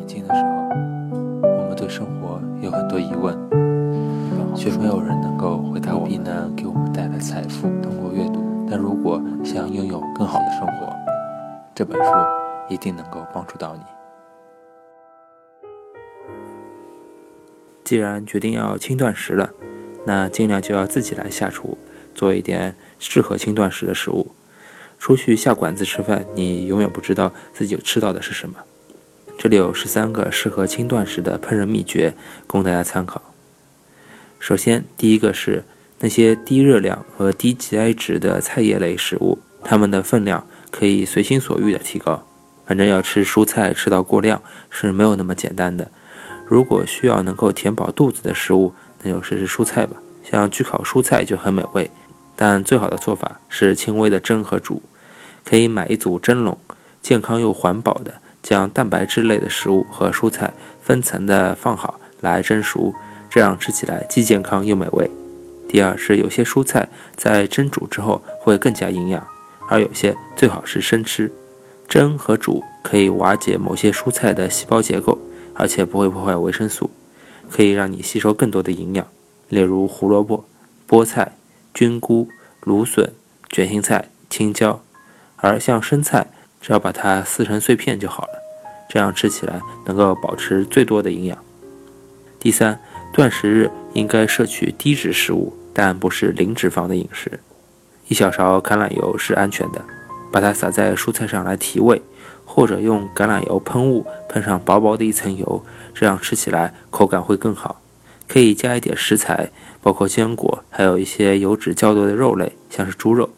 年轻的时候，我们对生活有很多疑问，却没有人能够回答必能给我们带来财富。通过阅读，但如果想拥有更好的生活，这本书一定能够帮助到你。既然决定要轻断食了，那尽量就要自己来下厨，做一点适合轻断食的食物。出去下馆子吃饭，你永远不知道自己吃到的是什么。这里有十三个适合轻断食的烹饪秘诀，供大家参考。首先，第一个是那些低热量和低 GI 值的菜叶类食物，它们的分量可以随心所欲的提高。反正要吃蔬菜吃到过量是没有那么简单的。如果需要能够填饱肚子的食物，那就试试蔬菜吧。像焗烤蔬菜就很美味，但最好的做法是轻微的蒸和煮。可以买一组蒸笼，健康又环保的。将蛋白质类的食物和蔬菜分层的放好来蒸熟，这样吃起来既健康又美味。第二是有些蔬菜在蒸煮之后会更加营养，而有些最好是生吃。蒸和煮可以瓦解某些蔬菜的细胞结构，而且不会破坏维生素，可以让你吸收更多的营养。例如胡萝卜、菠菜、菌菇、芦笋、卷心菜、青椒，而像生菜。只要把它撕成碎片就好了，这样吃起来能够保持最多的营养。第三，断食日应该摄取低脂食物，但不是零脂肪的饮食。一小勺橄榄油是安全的，把它撒在蔬菜上来提味，或者用橄榄油喷雾喷上薄薄的一层油，这样吃起来口感会更好。可以加一点食材，包括坚果，还有一些油脂较多的肉类，像是猪肉。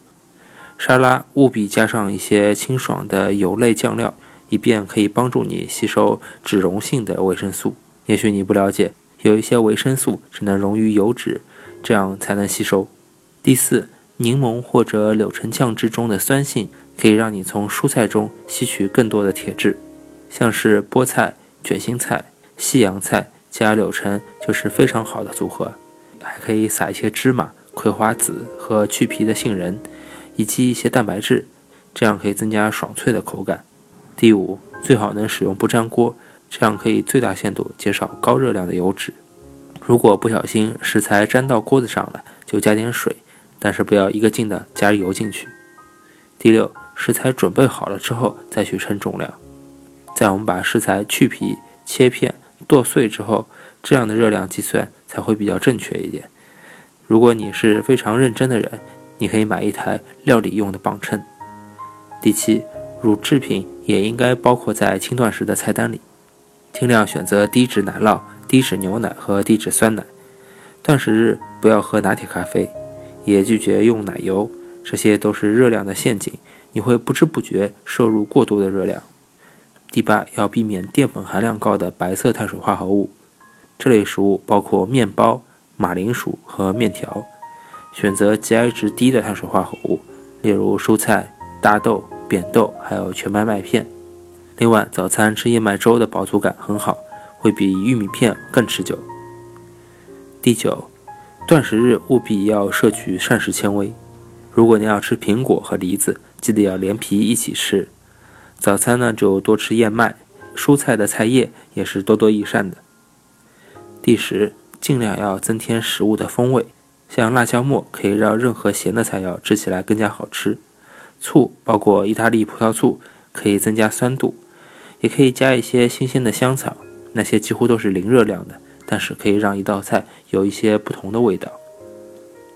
沙拉务必加上一些清爽的油类酱料，以便可以帮助你吸收脂溶性的维生素。也许你不了解，有一些维生素只能溶于油脂，这样才能吸收。第四，柠檬或者柳橙酱汁中的酸性可以让你从蔬菜中吸取更多的铁质，像是菠菜、卷心菜、西洋菜加柳橙就是非常好的组合。还可以撒一些芝麻、葵花籽和去皮的杏仁。以及一些蛋白质，这样可以增加爽脆的口感。第五，最好能使用不粘锅，这样可以最大限度减少高热量的油脂。如果不小心食材粘到锅子上了，就加点水，但是不要一个劲的加油进去。第六，食材准备好了之后再去称重量。在我们把食材去皮、切片、剁碎之后，这样的热量计算才会比较正确一点。如果你是非常认真的人，你可以买一台料理用的磅秤。第七，乳制品也应该包括在轻断食的菜单里，尽量选择低脂奶酪、低脂牛奶和低脂酸奶。断食日不要喝拿铁咖啡，也拒绝用奶油，这些都是热量的陷阱，你会不知不觉摄入过多的热量。第八，要避免淀粉含量高的白色碳水化合物，这类食物包括面包、马铃薯和面条。选择 GI 值低的碳水化合物，例如蔬菜、大豆、扁豆，还有全麦麦片。另外，早餐吃燕麦粥的饱足感很好，会比玉米片更持久。第九，断食日务必要摄取膳食纤维。如果你要吃苹果和梨子，记得要连皮一起吃。早餐呢，就多吃燕麦，蔬菜的菜叶也是多多益善的。第十，尽量要增添食物的风味。像辣椒末可以让任何咸的菜肴吃起来更加好吃，醋包括意大利葡萄醋可以增加酸度，也可以加一些新鲜的香草，那些几乎都是零热量的，但是可以让一道菜有一些不同的味道。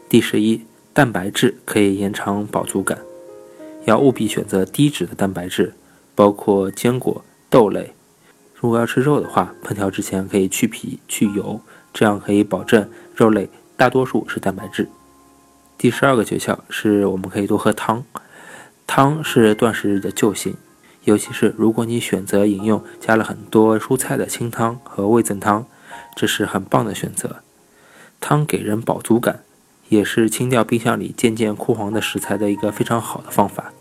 第十一，蛋白质可以延长饱足感，要务必选择低脂的蛋白质，包括坚果、豆类。如果要吃肉的话，烹调之前可以去皮去油，这样可以保证肉类。大多数是蛋白质。第十二个诀窍是我们可以多喝汤，汤是断食日的救星，尤其是如果你选择饮用加了很多蔬菜的清汤和味增汤，这是很棒的选择。汤给人饱足感，也是清掉冰箱里渐渐枯黄的食材的一个非常好的方法。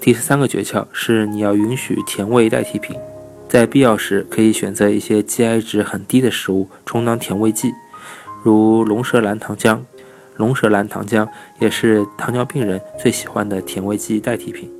第十三个诀窍是你要允许甜味代替品，在必要时可以选择一些 GI 值很低的食物充当甜味剂。如龙舌兰糖浆，龙舌兰糖浆也是糖尿病人最喜欢的甜味剂代替品。